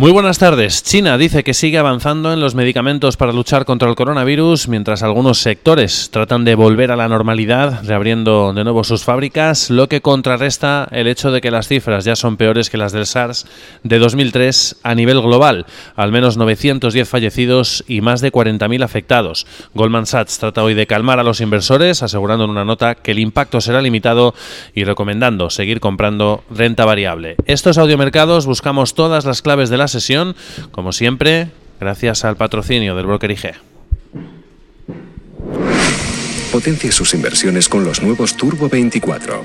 Muy buenas tardes. China dice que sigue avanzando en los medicamentos para luchar contra el coronavirus, mientras algunos sectores tratan de volver a la normalidad, reabriendo de nuevo sus fábricas, lo que contrarresta el hecho de que las cifras ya son peores que las del SARS de 2003 a nivel global, al menos 910 fallecidos y más de 40.000 afectados. Goldman Sachs trata hoy de calmar a los inversores, asegurando en una nota que el impacto será limitado y recomendando seguir comprando renta variable. Estos audiomercados buscamos todas las claves de la sesión, como siempre, gracias al patrocinio del broker IG. Potencia sus inversiones con los nuevos Turbo 24.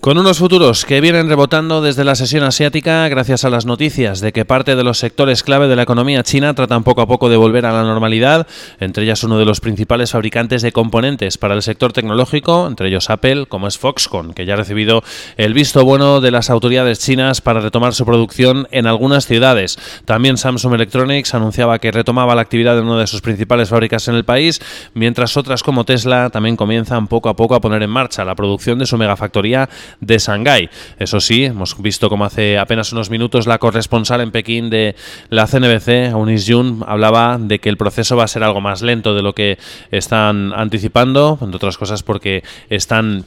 Con unos futuros que vienen rebotando desde la sesión asiática gracias a las noticias de que parte de los sectores clave de la economía china tratan poco a poco de volver a la normalidad, entre ellas uno de los principales fabricantes de componentes para el sector tecnológico, entre ellos Apple, como es Foxconn, que ya ha recibido el visto bueno de las autoridades chinas para retomar su producción en algunas ciudades. También Samsung Electronics anunciaba que retomaba la actividad de una de sus principales fábricas en el país, mientras otras como Tesla también comienzan poco a poco a poner en marcha la producción de su megafactoría de Shanghái. Eso sí, hemos visto como hace apenas unos minutos la corresponsal en Pekín de la CNBC, Unis Jun, hablaba de que el proceso va a ser algo más lento de lo que están anticipando, entre otras cosas porque están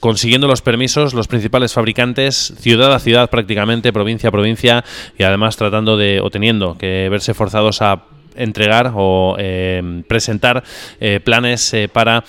consiguiendo los permisos los principales fabricantes ciudad a ciudad prácticamente, provincia a provincia y además tratando de o teniendo que verse forzados a entregar o eh, presentar eh, planes eh, para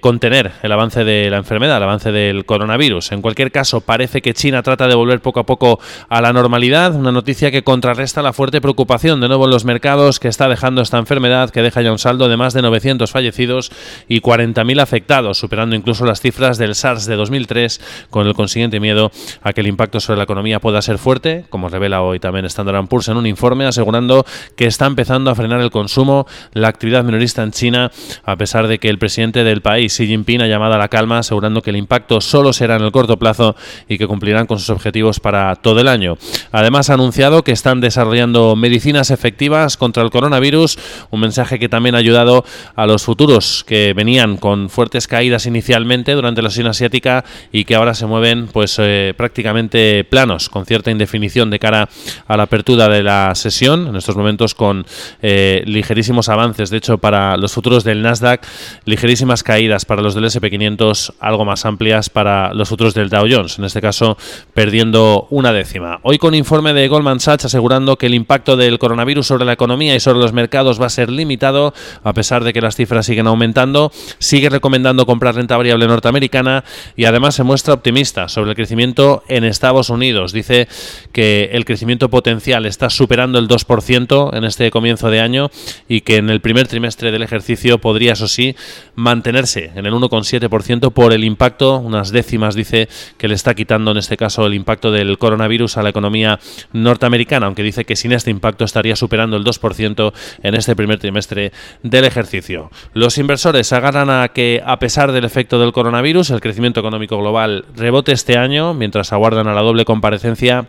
contener el avance de la enfermedad, el avance del coronavirus. En cualquier caso, parece que China trata de volver poco a poco a la normalidad, una noticia que contrarresta la fuerte preocupación de nuevo en los mercados que está dejando esta enfermedad, que deja ya un saldo de más de 900 fallecidos y 40.000 afectados, superando incluso las cifras del SARS de 2003, con el consiguiente miedo a que el impacto sobre la economía pueda ser fuerte, como revela hoy también Standard Poor's en un informe, asegurando que están empezando a frenar el consumo, la actividad minorista en China, a pesar de que el presidente del país, Xi Jinping, ha llamado a la calma, asegurando que el impacto solo será en el corto plazo y que cumplirán con sus objetivos para todo el año. Además, ha anunciado que están desarrollando medicinas efectivas contra el coronavirus, un mensaje que también ha ayudado a los futuros que venían con fuertes caídas inicialmente durante la sesión asiática y que ahora se mueven pues eh, prácticamente planos, con cierta indefinición de cara a la apertura de la sesión, en estos momentos con eh, ligerísimos avances. De hecho, para los futuros del Nasdaq, ligerísimas caídas para los del SP500, algo más amplias para los futuros del Dow Jones, en este caso perdiendo una décima. Hoy con informe de Goldman Sachs asegurando que el impacto del coronavirus sobre la economía y sobre los mercados va a ser limitado, a pesar de que las cifras siguen aumentando, sigue recomendando comprar renta variable norteamericana y además se muestra optimista sobre el crecimiento en Estados Unidos. Dice que el crecimiento potencial está superando el 2% en este comienzo de año y que en el primer trimestre del ejercicio podría, eso sí, mantenerse en el 1,7% por el impacto, unas décimas dice que le está quitando en este caso el impacto del coronavirus a la economía norteamericana, aunque dice que sin este impacto estaría superando el 2% en este primer trimestre del ejercicio. Los inversores agarran a que a pesar del efecto del coronavirus, el crecimiento económico global rebote este año, mientras aguardan a la doble comparecencia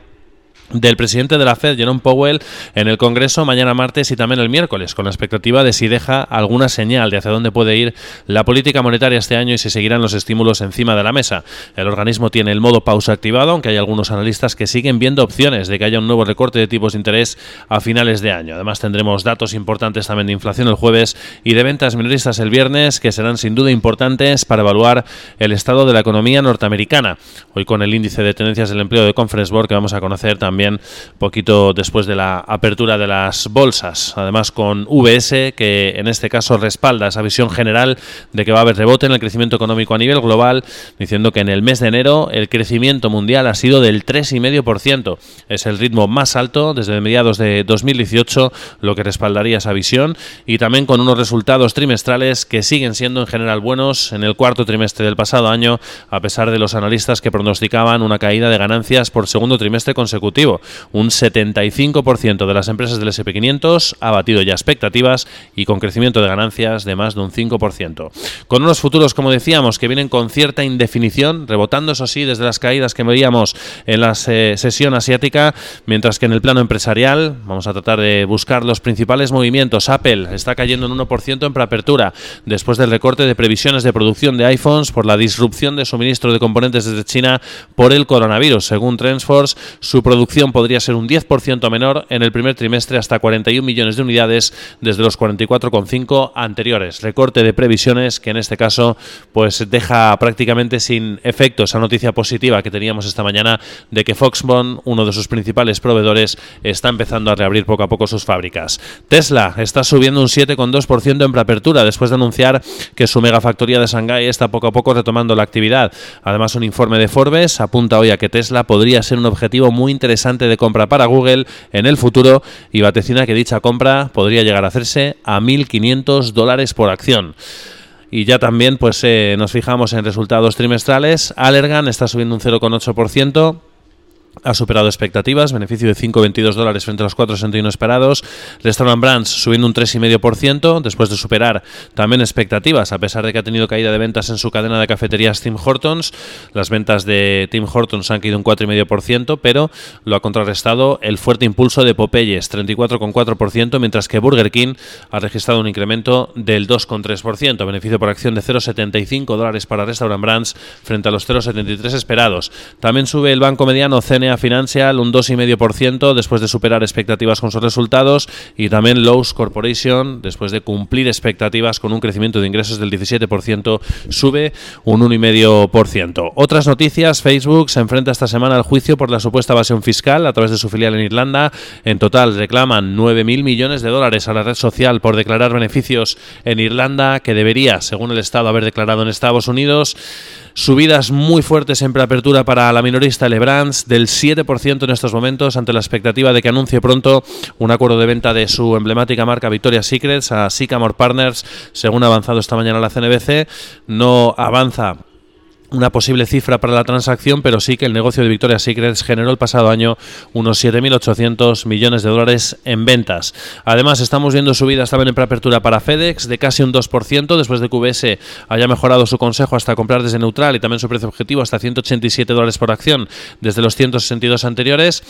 del presidente de la Fed, Jerome Powell, en el Congreso mañana martes y también el miércoles, con la expectativa de si deja alguna señal de hacia dónde puede ir la política monetaria este año y si seguirán los estímulos encima de la mesa. El organismo tiene el modo pausa activado, aunque hay algunos analistas que siguen viendo opciones de que haya un nuevo recorte de tipos de interés a finales de año. Además tendremos datos importantes también de inflación el jueves y de ventas minoristas el viernes, que serán sin duda importantes para evaluar el estado de la economía norteamericana. Hoy con el índice de tendencias del empleo de Conference Board que vamos a conocer también también poquito después de la apertura de las bolsas. Además con VS, que en este caso respalda esa visión general de que va a haber rebote en el crecimiento económico a nivel global, diciendo que en el mes de enero el crecimiento mundial ha sido del 3,5%. Es el ritmo más alto desde mediados de 2018, lo que respaldaría esa visión, y también con unos resultados trimestrales que siguen siendo en general buenos en el cuarto trimestre del pasado año, a pesar de los analistas que pronosticaban una caída de ganancias por segundo trimestre consecutivo. Positivo. Un 75% de las empresas del SP500 ha batido ya expectativas y con crecimiento de ganancias de más de un 5%. Con unos futuros, como decíamos, que vienen con cierta indefinición, rebotando, eso sí, desde las caídas que veíamos en la sesión asiática, mientras que en el plano empresarial vamos a tratar de buscar los principales movimientos. Apple está cayendo en 1% en preapertura, después del recorte de previsiones de producción de iPhones por la disrupción de suministro de componentes desde China por el coronavirus. Según Transforce, su producción podría ser un 10% menor en el primer trimestre hasta 41 millones de unidades desde los 44,5 anteriores. Recorte de previsiones que en este caso pues deja prácticamente sin efecto esa noticia positiva que teníamos esta mañana de que Foxconn, uno de sus principales proveedores, está empezando a reabrir poco a poco sus fábricas. Tesla está subiendo un 7,2% en preapertura después de anunciar que su megafactoría de Shanghái está poco a poco retomando la actividad. Además, un informe de Forbes apunta hoy a que Tesla podría ser un objetivo muy interesante de compra para Google en el futuro y vaticina que dicha compra podría llegar a hacerse a 1.500 dólares por acción. Y ya también pues eh, nos fijamos en resultados trimestrales. Allergan está subiendo un 0,8% ha superado expectativas, beneficio de 5,22 dólares frente a los 4,61 esperados. Restaurant Brands subiendo un 3,5% después de superar también expectativas, a pesar de que ha tenido caída de ventas en su cadena de cafeterías Tim Hortons. Las ventas de Tim Hortons han caído un 4,5%, pero lo ha contrarrestado el fuerte impulso de Popeyes, 34,4%, mientras que Burger King ha registrado un incremento del 2,3%, beneficio por acción de 0,75 dólares para Restaurant Brands frente a los 0,73 esperados. También sube el banco mediano CNA Financial un 2,5% después de superar expectativas con sus resultados y también Lowe's Corporation después de cumplir expectativas con un crecimiento de ingresos del 17% sube un 1,5%. Otras noticias, Facebook se enfrenta esta semana al juicio por la supuesta evasión fiscal a través de su filial en Irlanda. En total reclaman 9.000 millones de dólares a la red social por declarar beneficios en Irlanda que debería, según el Estado, haber declarado en Estados Unidos. Subidas muy fuertes en preapertura para la minorista Lebrans del 7% en estos momentos ante la expectativa de que anuncie pronto un acuerdo de venta de su emblemática marca Victoria's Secrets a Sycamore Partners, según ha avanzado esta mañana la CNBC. No avanza una posible cifra para la transacción, pero sí que el negocio de Victoria's Secret generó el pasado año unos 7.800 millones de dólares en ventas. Además, estamos viendo subidas también en preapertura para FedEx de casi un 2%, después de que UBS haya mejorado su consejo hasta comprar desde neutral y también su precio objetivo hasta 187 dólares por acción desde los 162 anteriores.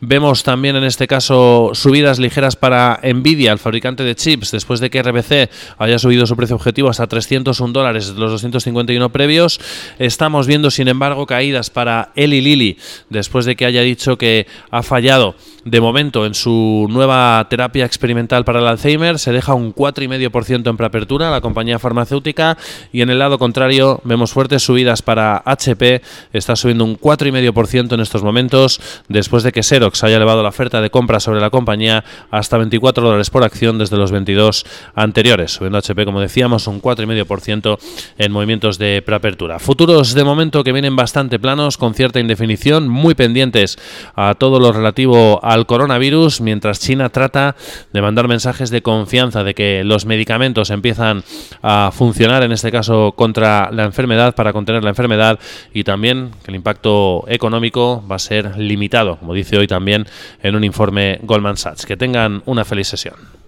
Vemos también en este caso subidas ligeras para Nvidia, el fabricante de chips, después de que RBC haya subido su precio objetivo hasta 301 dólares desde los 251 previos. Estamos viendo, sin embargo, caídas para Eli Lilly después de que haya dicho que ha fallado de momento en su nueva terapia experimental para el Alzheimer. Se deja un 4,5% en preapertura la compañía farmacéutica y en el lado contrario vemos fuertes subidas para HP. Está subiendo un 4,5% en estos momentos después de que Xerox haya elevado la oferta de compra sobre la compañía hasta 24 dólares por acción desde los 22 anteriores. Subiendo HP, como decíamos, un 4,5% en movimientos de preapertura. Futuro de momento que vienen bastante planos, con cierta indefinición, muy pendientes a todo lo relativo al coronavirus, mientras China trata de mandar mensajes de confianza de que los medicamentos empiezan a funcionar, en este caso contra la enfermedad, para contener la enfermedad, y también que el impacto económico va a ser limitado, como dice hoy también en un informe Goldman Sachs. Que tengan una feliz sesión.